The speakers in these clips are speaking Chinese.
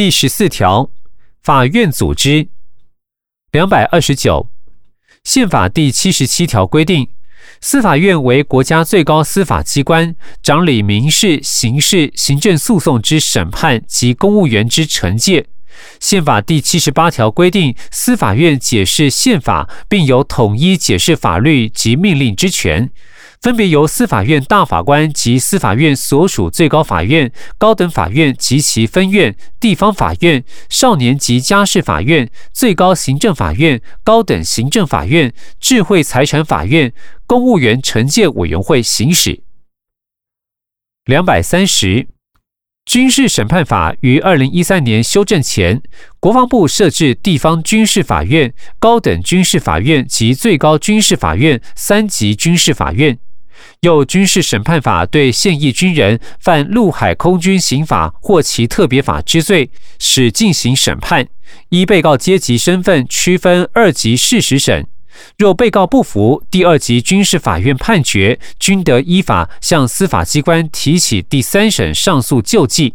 第十四条，法院组织。两百二十九，宪法第七十七条规定，司法院为国家最高司法机关，掌理民事、刑事、行政诉讼之审判及公务员之惩戒。宪法第七十八条规定，司法院解释宪法，并有统一解释法律及命令之权。分别由司法院大法官及司法院所属最高法院、高等法院及其分院、地方法院、少年及家事法院、最高行政法院、高等行政法院、智慧财产法院、公务员惩戒委员会行使。两百三十，军事审判法于二零一三年修正前，国防部设置地方军事法院、高等军事法院及最高军事法院三级军事法院。又军事审判法对现役军人犯陆海空军刑法或其特别法之罪，使进行审判，依被告阶级身份区分二级事实审。若被告不服第二级军事法院判决，均得依法向司法机关提起第三审上诉救济。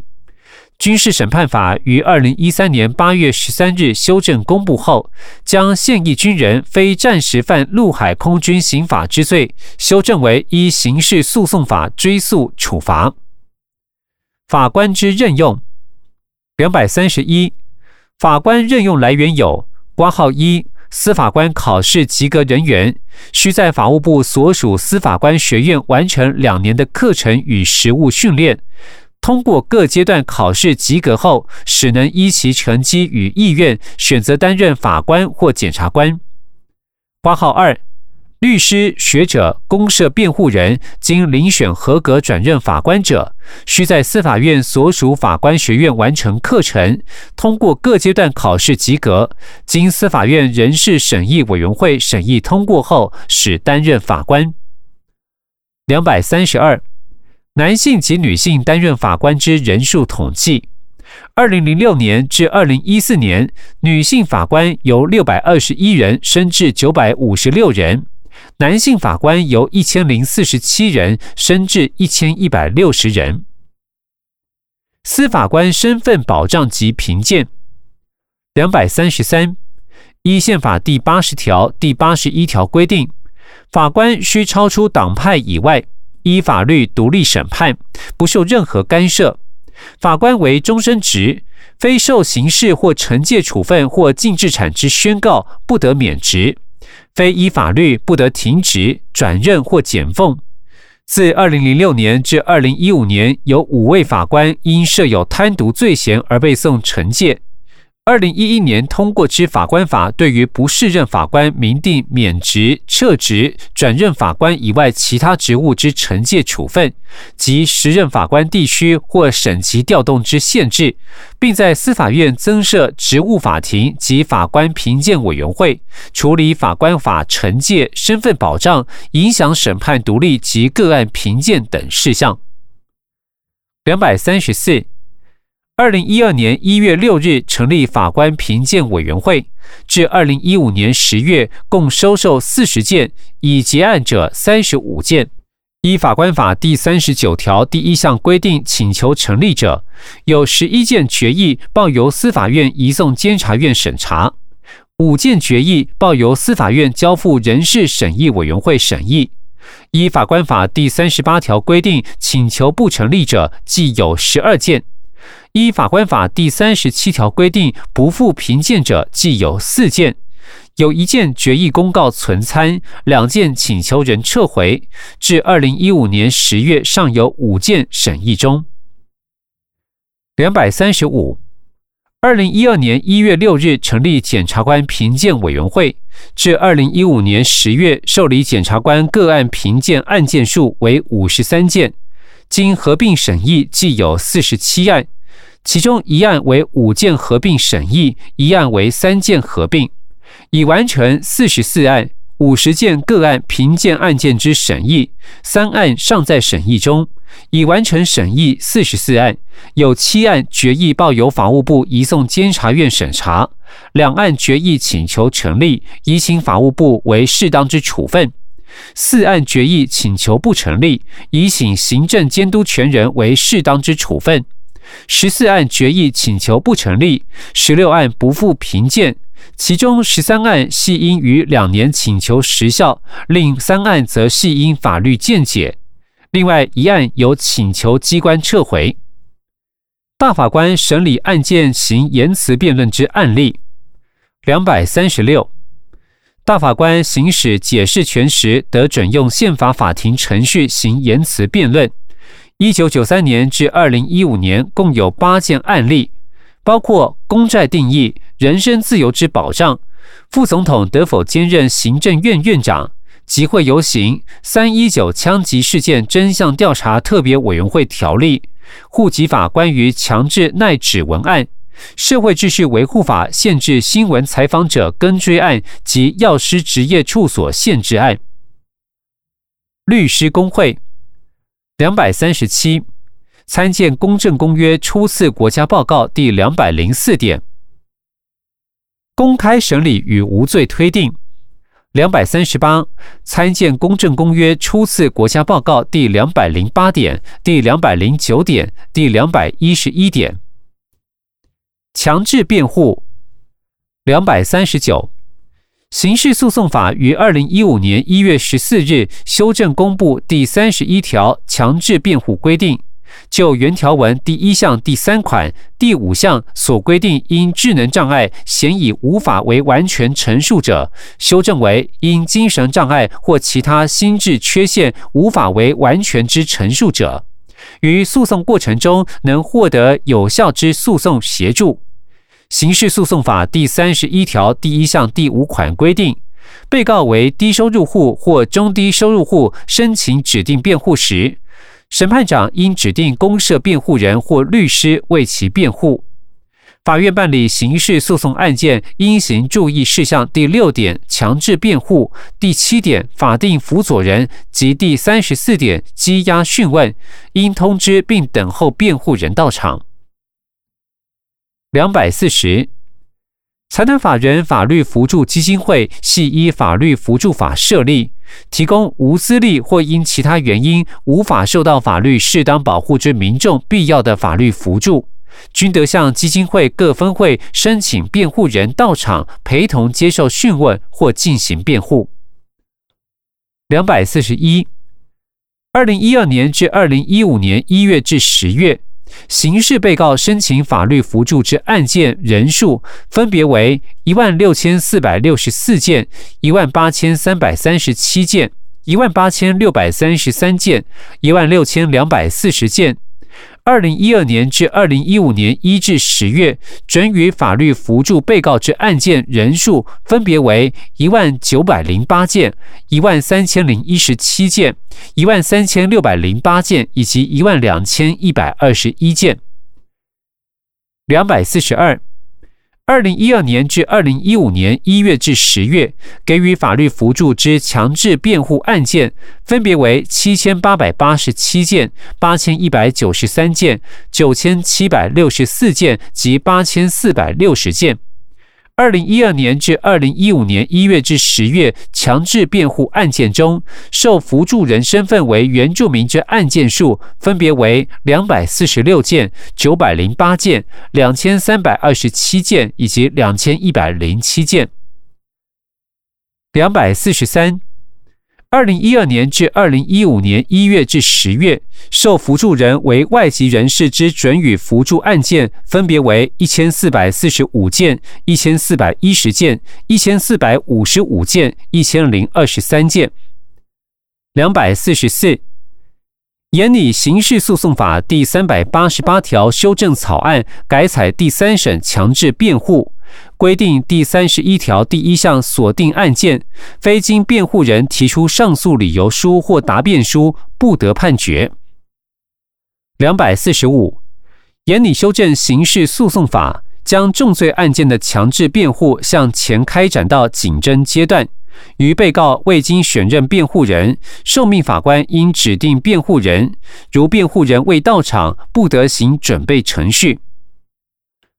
军事审判法于二零一三年八月十三日修正公布后，将现役军人非战时犯陆海空军刑法之罪，修正为依刑事诉讼法追诉处罚。法官之任用，两百三十一，法官任用来源有：挂号一，司法官考试及格人员，需在法务部所属司法官学院完成两年的课程与实务训练。通过各阶段考试及格后，使能依其成绩与意愿选择担任法官或检察官。挂号二，律师、学者、公社辩护人经遴选合格转任法官者，需在司法院所属法官学院完成课程，通过各阶段考试及格，经司法院人事审议委员会审议通过后，使担任法官。两百三十二。男性及女性担任法官之人数统计：二零零六年至二零一四年，女性法官由六百二十一人升至九百五十六人，男性法官由一千零四十七人升至一千一百六十人。司法官身份保障及评鉴：两百三十三，依宪法第八十条、第八十一条规定，法官需超出党派以外。依法律独立审判，不受任何干涉。法官为终身职，非受刑事或惩戒处分或禁制产之宣告，不得免职；非依法律不得停职、转任或减俸。自二零零六年至二零一五年，有五位法官因设有贪渎罪嫌而被送惩戒。二零一一年通过之法官法，对于不适任法官明定免职、撤职、转任法官以外其他职务之惩戒处分，及时任法官地区或省级调动之限制，并在司法院增设职务法庭及法官评鉴委员会，处理法官法惩戒、身份保障、影响审判独立及个案评鉴等事项。两百三十四。二零一二年一月六日成立法官评鉴委员会，至二零一五年十月共收受四十件，已结案者三十五件。依法官法第三十九条第一项规定请求成立者，有十一件决议报由司法院移送监察院审查，五件决议报由司法院交付人事审议委员会审议。依法官法第三十八条规定请求不成立者，计有十二件。依法官法第三十七条规定，不负评鉴者，计有四件，有一件决议公告存参，两件请求人撤回。至二零一五年十月，尚有五件审议中。两百三十五，二零一二年一月六日成立检察官评鉴委员会，至二零一五年十月受理检察官个案评鉴案件数为五十三件，经合并审议，计有四十七案。其中一案为五件合并审议，一案为三件合并，已完成四十四案五十件个案评鉴案件之审议，三案尚在审议中，已完成审议四十四案，有七案决议报由法务部移送监察院审查，两案决议请求成立，移请法务部为适当之处分，四案决议请求不成立，移请行政监督权人为适当之处分。十四案决议请求不成立，十六案不复评鉴，其中十三案系因于两年请求时效，另三案则系因法律见解。另外一案由请求机关撤回。大法官审理案件行言辞辩论之案例，两百三十六。大法官行使解释权时，得准用宪法法庭程序行言辞辩论。一九九三年至二零一五年，共有八件案例，包括公债定义、人身自由之保障、副总统得否兼任行政院院长、集会游行、三一九枪击事件真相调查特别委员会条例、户籍法关于强制耐指纹案。社会秩序维护法限制新闻采访者跟追案及药师职业处所限制案。律师工会两百三十七参见公正公约初次国家报告第两百零四点。公开审理与无罪推定两百三十八参见公正公约初次国家报告第两百零八点、第两百零九点、第两百一十一点。强制辩护，两百三十九，刑事诉讼法于二零一五年一月十四日修正公布第三十一条强制辩护规定，就原条文第一项第三款、第五项所规定因智能障碍显已无法为完全陈述者，修正为因精神障碍或其他心智缺陷无法为完全之陈述者，于诉讼过程中能获得有效之诉讼协助。刑事诉讼法第三十一条第一项第五款规定，被告为低收入户或中低收入户申请指定辩护时，审判长应指定公社辩护人或律师为其辩护。法院办理刑事诉讼案件应行注意事项第六点强制辩护、第七点法定辅佐人及第三十四点羁押讯问，应通知并等候辩护人到场。两百四十，财团法人法律扶助基金会系依法律扶助法设立，提供无资历或因其他原因无法受到法律适当保护之民众必要的法律扶助，均得向基金会各分会申请辩护人到场陪同接受讯问或进行辩护。两百四十一，二零一二年至二零一五年一月至十月。刑事被告申请法律扶助之案件人数分别为一万六千四百六十四件、一万八千三百三十七件、一万八千六百三十三件、一万六千两百四十件。二零一二年至二零一五年一至十月，准予法律扶助被告之案件人数分别为一万九百零八件、一万三千零一十七件、一万三千六百零八件以及一万两千一百二十一件。两百四十二。二零一二年至二零一五年一月至十月，给予法律扶助之强制辩护案件，分别为七千八百八十七件、八千一百九十三件、九千七百六十四件及八千四百六十件。二零一二年至二零一五年一月至十月，强制辩护案件中，受扶助人身份为原住民之案件数分别为两百四十六件、九百零八件、两千三百二十七件以及两千一百零七件。两百四十三。二零一二年至二零一五年一月至十月，受扶助人为外籍人士之准予扶助案件，分别为一千四百四十五件、一千四百一十件、一千四百五十五件、一千零二十三件。两百四十四，严拟刑事诉讼法第三百八十八条修正草案，改采第三审强制辩护。规定第三十一条第一项锁定案件，非经辩护人提出上诉理由书或答辩书，不得判决。两百四十五，严拟修正刑事诉讼法，将重罪案件的强制辩护向前开展到警侦阶段。于被告未经选任辩护人，受命法官应指定辩护人，如辩护人未到场，不得行准备程序。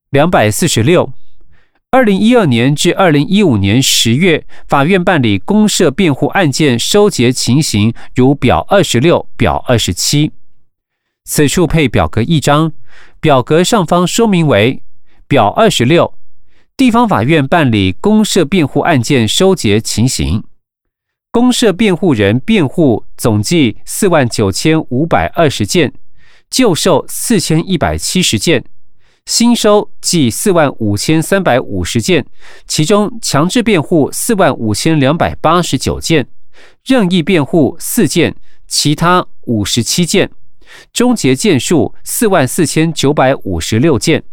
两百四十六。二零一二年至二零一五年十月，法院办理公设辩护案件收结情形，如表二十六、表二十七。此处配表格一张，表格上方说明为表二十六，地方法院办理公社辩护案件收结情形。公社辩护人辩护总计四万九千五百二十件，就售四千一百七十件，新收计四万五千三百五十件，其中强制辩护四万五千两百八十九件，任意辩护四件，其他五十七件。终结件数四万四千九百五十六件，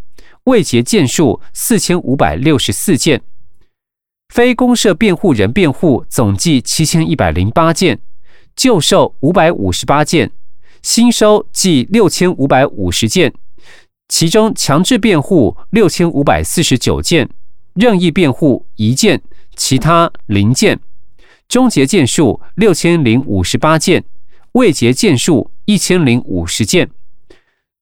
未结件数四千五百六十四件，非公社辩护人辩护总计七千一百零八件，旧售五百五十八件，新收计六千五百五十件，其中强制辩护六千五百四十九件，任意辩护一件，其他零件，终结件数六千零五十八件。未结件数一千零五十件，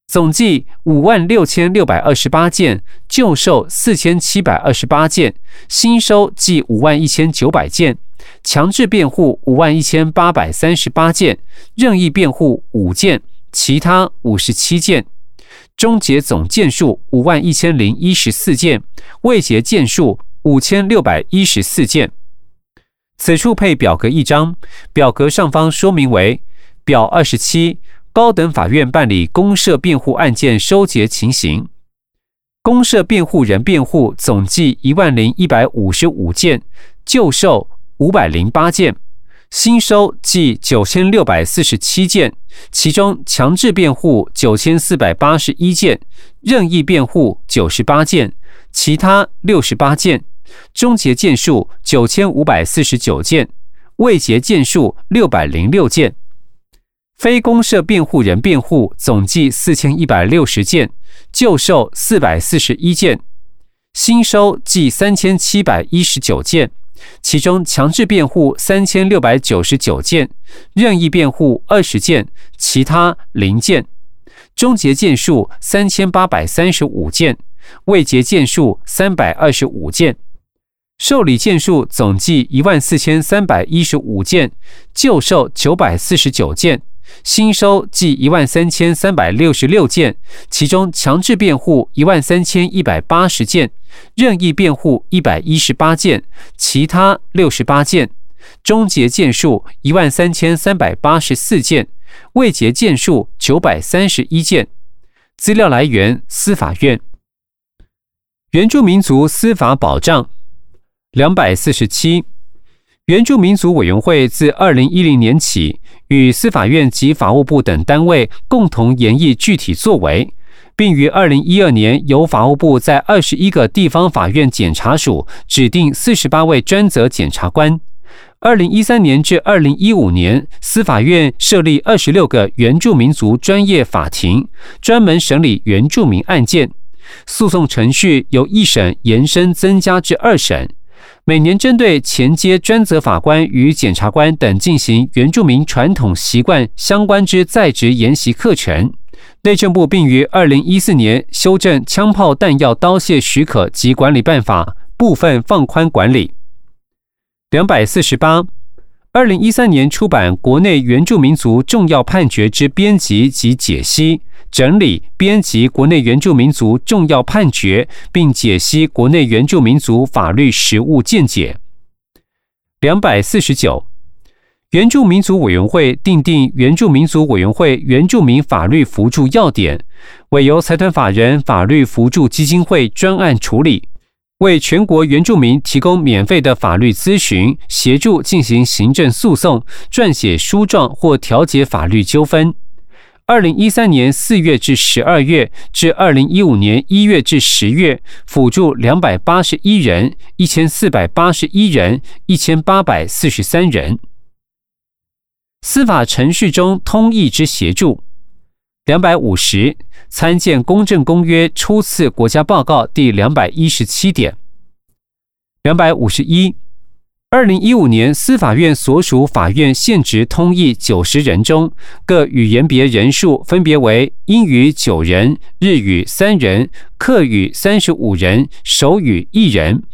总计五万六千六百二十八件，旧售四千七百二十八件，新收计五万一千九百件，强制辩护五万一千八百三十八件，任意辩护五件，其他五十七件，终结总件数五万一千零一十四件，未结件数五千六百一十四件。此处配表格一张，表格上方说明为。表二十七，高等法院办理公社辩护案件收结情形。公社辩护人辩护总计一万零一百五十五件，就受五百零八件，新收计九千六百四十七件，其中强制辩护九千四百八十一件，任意辩护九十八件，其他六十八件，终结件数九千五百四十九件，未结件数六百零六件。非公社辩护人辩护总计四千一百六十件，旧售四百四十一件，新收计三千七百一十九件，其中强制辩护三千六百九十九件，任意辩护二十件，其他零件，终结件数三千八百三十五件，未结件数三百二十五件，受理件数总计一万四千三百一十五件，旧售九百四十九件。新收计一万三千三百六十六件，其中强制辩护一万三千一百八十件，任意辩护一百一十八件，其他六十八件。终结件数一万三千三百八十四件，未结件数九百三十一件。资料来源：司法院。原住民族司法保障两百四十七。原住民族委员会自二零一零年起，与司法院及法务部等单位共同研议具体作为，并于二零一二年由法务部在二十一个地方法院检察署指定四十八位专责检察官。二零一三年至二零一五年，司法院设立二十六个原住民族专业法庭，专门审理原住民案件，诉讼程序由一审延伸增加至二审。每年针对前阶专责法官与检察官等进行原住民传统习惯相关之在职研习课程。内政部并于二零一四年修正《枪炮弹药刀械许可及管理办法》，部分放宽管理。两百四十八，二零一三年出版《国内原住民族重要判决之编辑及解析》。整理编辑国内原住民族重要判决，并解析国内原住民族法律实务见解。两百四十九，原住民族委员会订定原住民族委员会原住民法律辅助要点，委由财团法人法律辅助基金会专案处理，为全国原住民提供免费的法律咨询，协助进行行政诉讼、撰写书状或调解法律纠纷。二零一三年四月至十二月，至二零一五年一月至十月，辅助两百八十一人，一千四百八十一人，一千八百四十三人。司法程序中通译之协助，两百五十，参见《公正公约》初次国家报告第两百一十七点。两百五十一。二零一五年，司法院所属法院现职通译九十人中，各语言别人数分别为英语九人、日语三人、客语三十五人、手语一人。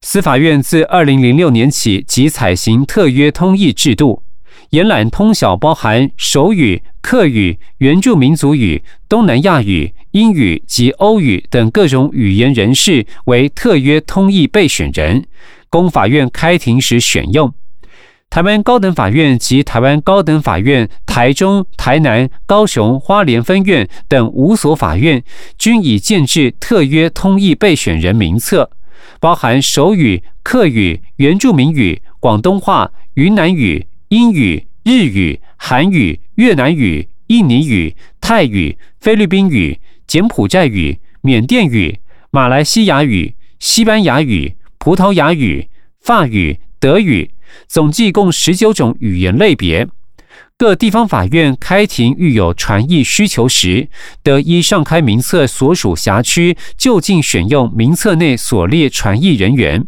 司法院自二零零六年起即采行特约通译制度，延揽通晓包含手语、客语、原住民族语、东南亚语、英语及欧语等各种语言人士为特约通译备选人，供法院开庭时选用。台湾高等法院及台湾高等法院台中、台南、高雄、花莲分院等五所法院均已建制特约通译备选人名册，包含手语、客语、原住民语、广东话、云南语、英语、日语、韩语、越南语、印尼语、泰语、菲律宾语、柬埔寨语、缅甸语、马来西亚语、西班牙语、葡萄牙语、法语、德语。总计共十九种语言类别，各地方法院开庭遇有传译需求时，得依上开名册所属辖区就近选用名册内所列传译人员。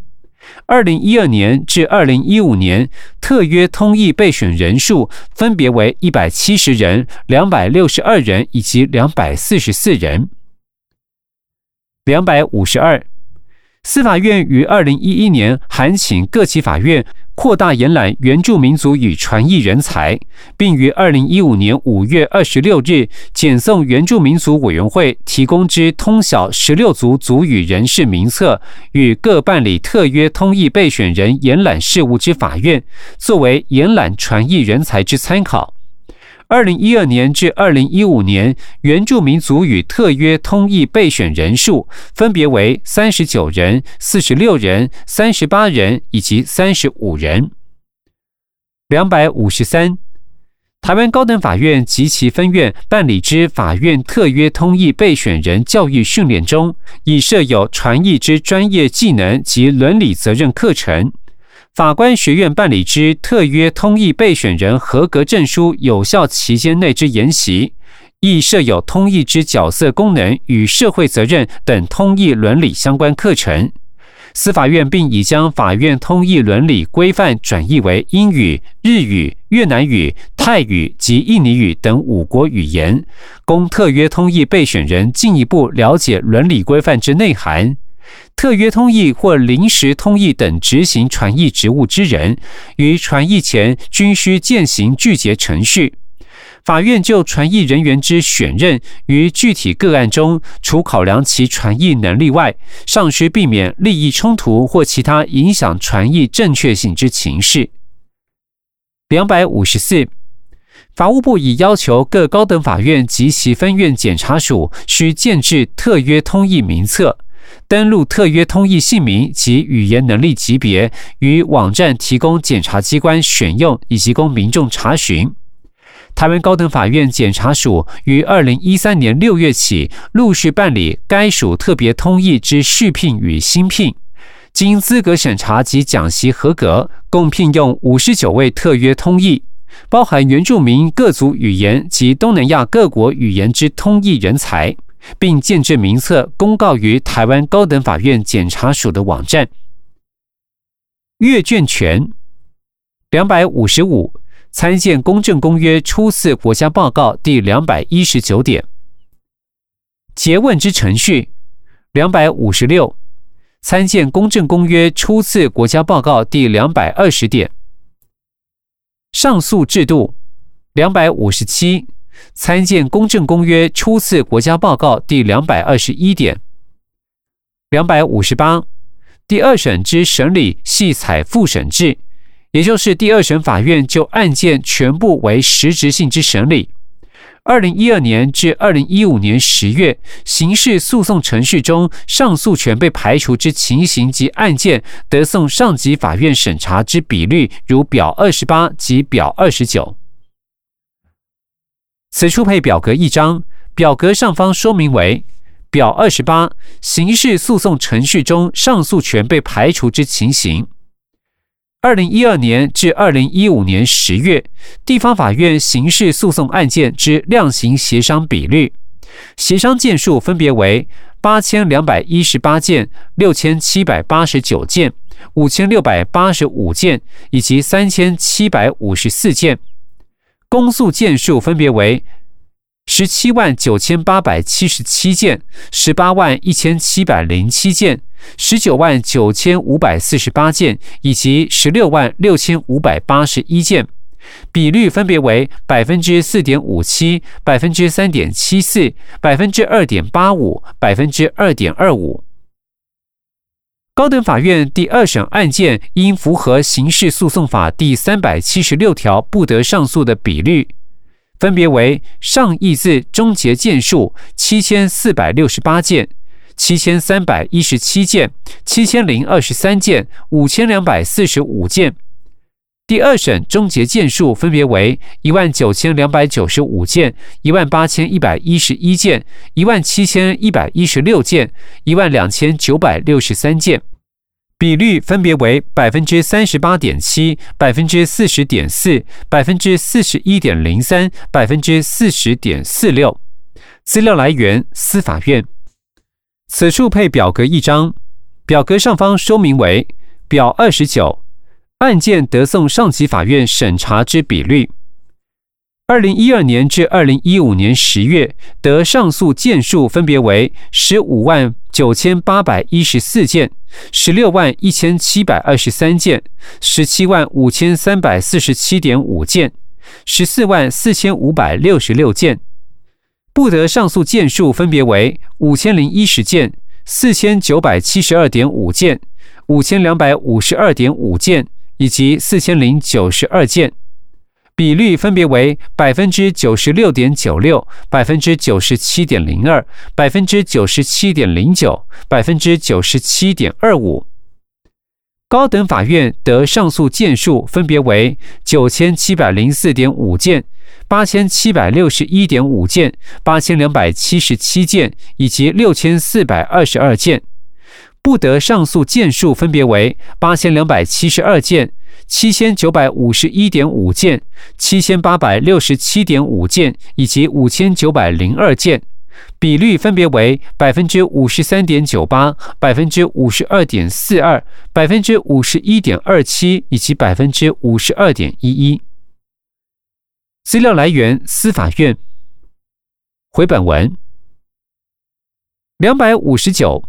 二零一二年至二零一五年，特约通译备选人数分别为一百七十人、两百六十二人以及两百四十四人。两百五十二，司法院于二零一一年函请各级法院。扩大延揽原住民族与传译人才，并于二零一五年五月二十六日检送原住民族委员会提供之通晓十六族族语人士名册，与各办理特约通译备选人延揽事务之法院，作为延揽传译人才之参考。二零一二年至二零一五年，原住民族与特约通译备选人数分别为三十九人、四十六人、三十八人以及三十五人。两百五十三，台湾高等法院及其分院办理之法院特约通译备选人教育训练中，已设有传译之专业技能及伦理责任课程。法官学院办理之特约通译备选人合格证书有效期间内之研习，亦设有通译之角色功能与社会责任等通译伦理相关课程。司法院并已将法院通译伦理规范转译为英语、日语、越南语、泰语及印尼语等五国语言，供特约通译备选人进一步了解伦理规范之内涵。特约通译或临时通译等执行传译职务之人，于传译前均需践行拒绝程序。法院就传译人员之选任，于具体个案中，除考量其传译能力外，尚需避免利益冲突或其他影响传译正确性之情事。两百五十四，法务部已要求各高等法院及其分院检察署需建制特约通译名册。登录特约通译姓名及语言能力级别，与网站提供检察机关选用以及供民众查询。台湾高等法院检察署于二零一三年六月起陆续办理该署特别通译之续聘与新聘，经资格审查及讲习合格，共聘用五十九位特约通译，包含原住民各族语言及东南亚各国语言之通译人才。并建制名册公告于台湾高等法院检察署的网站。阅卷权两百五十五，参见《公正公约》初次国家报告第两百一十九点。诘问之程序两百五十六，参见《公正公约》初次国家报告第两百二十点。上诉制度两百五十七。参见《公正公约》初次国家报告第两百二十一点。两百五十八，第二审之审理系采复审制，也就是第二审法院就案件全部为实质性之审理。二零一二年至二零一五年十月，刑事诉讼程序中上诉权被排除之情形及案件得送上级法院审查之比率，如表二十八及表二十九。此处配表格一张，表格上方说明为表二十八，刑事诉讼程序中上诉权被排除之情形。二零一二年至二零一五年十月，地方法院刑事诉讼案件之量刑协商比率，协商件数分别为八千两百一十八件、六千七百八十九件、五千六百八十五件以及三千七百五十四件。公诉件数分别为十七万九千八百七十七件、十八万一千七百零七件、十九万九千五百四十八件以及十六万六千五百八十一件，比率分别为百分之四点五七、百分之三点七四、百分之二点八五、百分之二点二五。高等法院第二审案件应符合刑事诉讼法第三百七十六条不得上诉的比率，分别为上亿字终结件数七千四百六十八件、七千三百一十七件、七千零二十三件、五千两百四十五件。第二审终结件数分别为一万九千两百九十五件、一万八千一百一十一件、一万七千一百一十六件、一万两千九百六十三件，比率分别为百分之三十八点七、百分之四十点四、百分之四十一点零三、百分之四十点四六。资料来源：司法院。此处配表格一张，表格上方说明为表二十九。案件得送上级法院审查之比率：二零一二年至二零一五年十月得上诉件数分别为十五万九千八百一十四件、十六万一千七百二十三件、十七万五千三百四十七点五件、十四万四千五百六十六件；不得上诉件数分别为五千零一十件、四千九百七十二点五件、五千两百五十二点五件。以及四千零九十二件，比率分别为百分之九十六点九六、百分之九十七点零二、百分之九十七点零九、百分之九十七点二五。高等法院得上诉件数分别为九千七百零四点五件、八千七百六十一点五件、八千两百七十七件以及六千四百二十二件。不得上诉件数分别为八千两百七十二件、七千九百五十一点五件、七千八百六十七点五件以及五千九百零二件，比率分别为百分之五十三点九八、百分之五十二点四二、百分之五十一点二七以及百分之五十二点一一。资料来源：司法院。回本文两百五十九。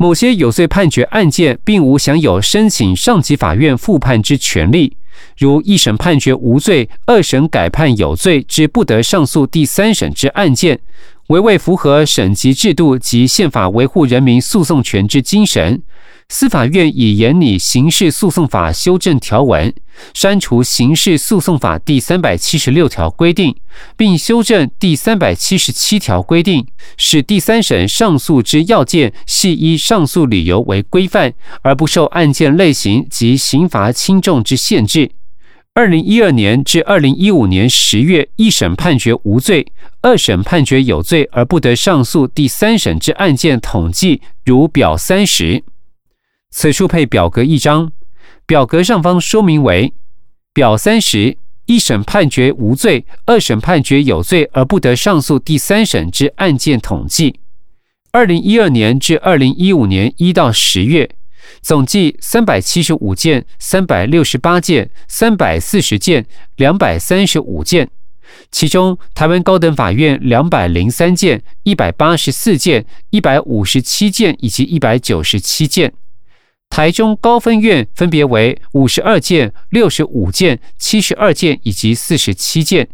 某些有罪判决案件，并无享有申请上级法院复判之权利，如一审判决无罪，二审改判有罪之不得上诉第三审之案件，为未符合省级制度及宪法维护人民诉讼权之精神。司法院已研拟刑事诉讼法修正条文，删除刑事诉讼法第三百七十六条规定，并修正第三百七十七条规定，使第三审上诉之要件系依上诉理由为规范，而不受案件类型及刑罚轻重之限制。二零一二年至二零一五年十月，一审判决无罪，二审判决有罪而不得上诉第三审之案件统计，如表三十。此处配表格一张，表格上方说明为表三十一审判决无罪，二审判决有罪而不得上诉第三审之案件统计。二零一二年至二零一五年一到十月，总计三百七十五件、三百六十八件、三百四十件、两百三十五件，其中台湾高等法院两百零三件、一百八十四件、一百五十七件以及一百九十七件。台中高分院分别为五十二件、六十五件、七十二件以及四十七件；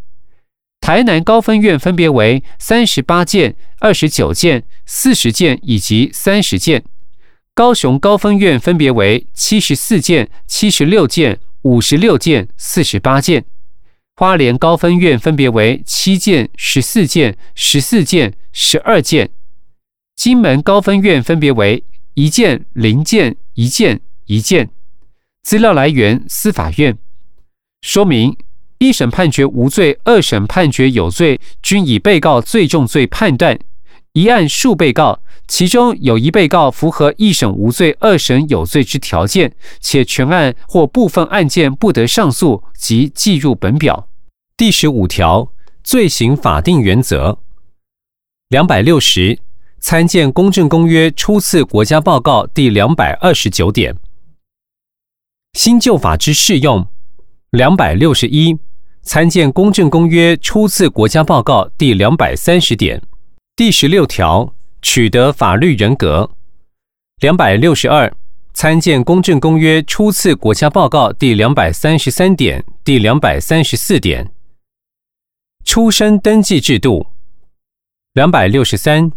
台南高分院分别为三十八件、二十九件、四十件以及三十件；高雄高分院分别为七十四件、七十六件、五十六件、四十八件；花莲高分院分别为七件、十四件、十四件、十二件；金门高分院分别为一件、零件。一件一件，资料来源司法院。说明：一审判决无罪，二审判决有罪，均以被告最重罪判断。一案数被告，其中有一被告符合一审无罪、二审有罪之条件，且全案或部分案件不得上诉，即记入本表。第十五条罪行法定原则。两百六十。参见《公正公约》初次国家报告第两百二十九点。新旧法之适用，两百六十一。参见《公正公约》初次国家报告第两百三十点。第十六条，取得法律人格。两百六十二。参见《公正公约》初次国家报告第两百三十三点、第两百三十四点。出生登记制度两百六十三。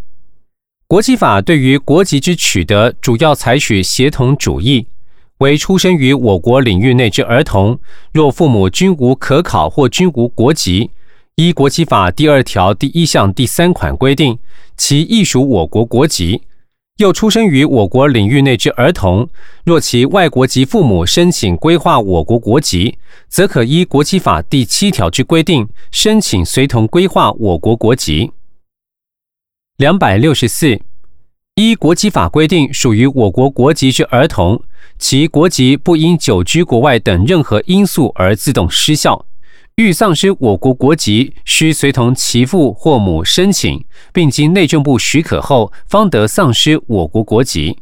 国际法对于国籍之取得，主要采取协同主义。为出生于我国领域内之儿童，若父母均无可考或均无国籍，依国籍法第二条第一项第三款规定，其亦属我国国籍。又出生于我国领域内之儿童，若其外国籍父母申请规划我国国籍，则可依国籍法第七条之规定，申请随同规划我国国籍。两百六十四。依国籍法规定，属于我国国籍之儿童，其国籍不因久居国外等任何因素而自动失效。欲丧失我国国籍，需随同其父或母申请，并经内政部许可后，方得丧失我国国籍。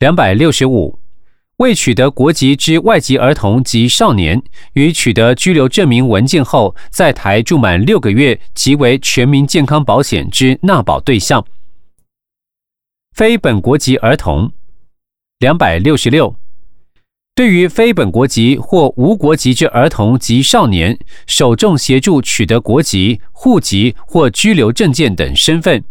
两百六十五，未取得国籍之外籍儿童及少年，于取得居留证明文件后，在台住满六个月，即为全民健康保险之纳保对象。非本国籍儿童，两百六十六。对于非本国籍或无国籍之儿童及少年，首重协助取得国籍、户籍或居留证件等身份。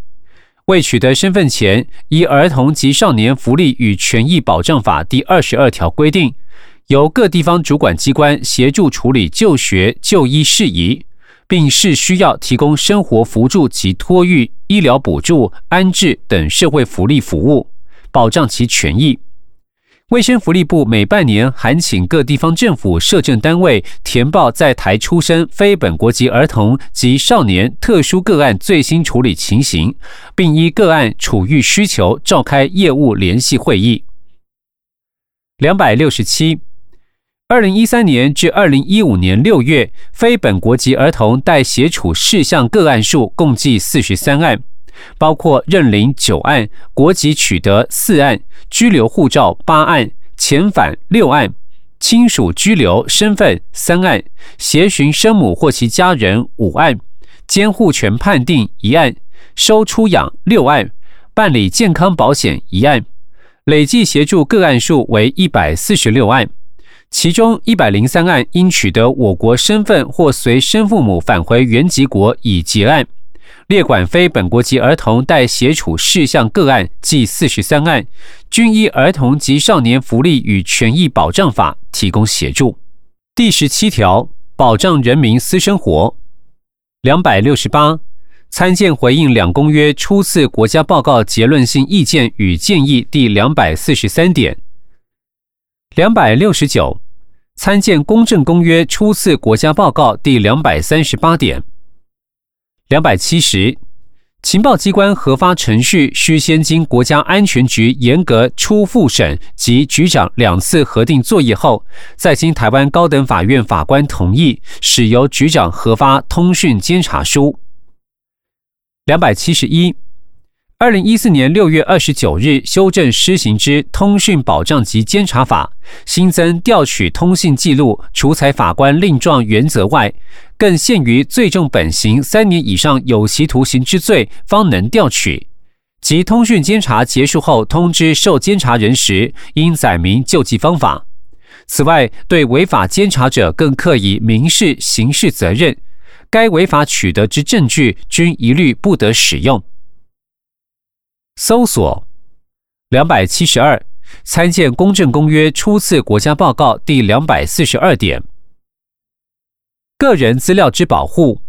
未取得身份前，依《儿童及少年福利与权益保障法》第二十二条规定，由各地方主管机关协助处理就学、就医事宜。并是需要提供生活扶助及托育、医疗补助、安置等社会福利服务，保障其权益。卫生福利部每半年函请各地方政府社政单位填报在台出生非本国籍儿童及少年特殊个案最新处理情形，并依个案处遇需求召开业务联系会议。两百六十七。二零一三年至二零一五年六月，非本国籍儿童待协处事项个案数共计四十三案，包括认领九案、国籍取得四案、居留护照八案、遣返六案、亲属居留身份三案、协寻生母或其家人五案、监护权判定一案、收出养六案、办理健康保险一案，累计协助个案数为一百四十六案。其中一百零三案因取得我国身份或随生父母返回原籍国已结案，列管非本国籍儿童待协处事项个案计四十三案，均依《儿童及少年福利与权益保障法》提供协助。第十七条，保障人民私生活。两百六十八，参见回应两公约初次国家报告结论性意见与建议第两百四十三点。两百六十九，参见《公正公约》初次国家报告第两百三十八点。两百七十，情报机关核发程序需先经国家安全局严格初复审及局长两次核定作业后，再经台湾高等法院法官同意，使由局长核发通讯监察书。两百七十一。二零一四年六月二十九日修正施行之《通讯保障及监察法》，新增调取通信记录，除采法官令状原则外，更限于罪重本刑三年以上有期徒刑之罪方能调取。及通讯监察结束后，通知受监察人时，应载明救济方法。此外，对违法监察者，更刻以民事、刑事责任。该违法取得之证据，均一律不得使用。搜索两百七十二，参见《公正公约》初次国家报告第两百四十二点。个人资料之保护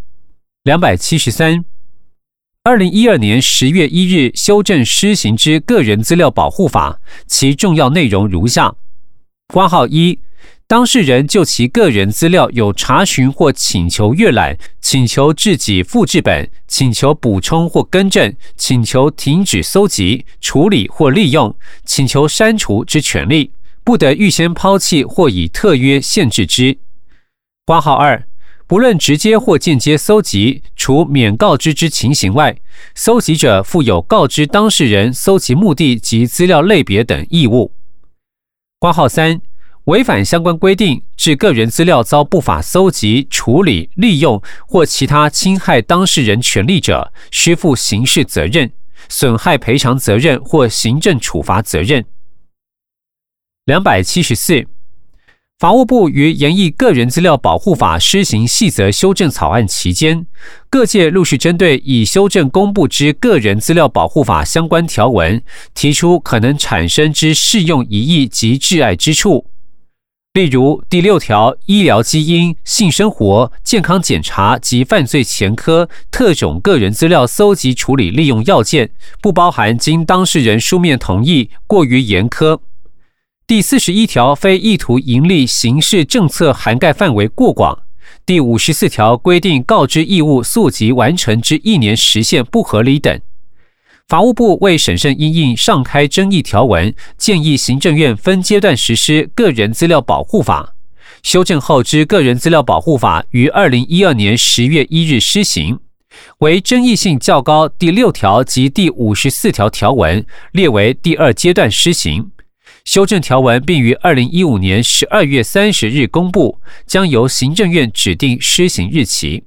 两百七十三，二零一二年十月一日修正施行之《个人资料保护法》，其重要内容如下：括号一。当事人就其个人资料有查询或请求阅览、请求自己复制本、请求补充或更正、请求停止搜集、处理或利用、请求删除之权利，不得预先抛弃或以特约限制之。括号二，不论直接或间接搜集，除免告知之情形外，搜集者负有告知当事人搜集目的及资料类别等义务。括号三。违反相关规定，致个人资料遭不法搜集、处理、利用或其他侵害当事人权利者，需负刑事责任、损害赔偿责任或行政处罚责任。两百七十四。法务部于研议个人资料保护法施行细则修正草案期间，各界陆续针对已修正公布之个人资料保护法相关条文，提出可能产生之适用疑义及挚爱之处。例如第六条，医疗基因、性生活、健康检查及犯罪前科特种个人资料搜集处理利用要件，不包含经当事人书面同意，过于严苛。第四十一条，非意图盈利刑事政策涵盖范围过广。第五十四条规定，告知义务速即完成之一年实现不合理等。法务部为审慎应应上开争议条文，建议行政院分阶段实施个人资料保护法。修正后之个人资料保护法于二零一二年十月一日施行，为争议性较高第六条及第五十四条条文列为第二阶段施行。修正条文并于二零一五年十二月三十日公布，将由行政院指定施行日期。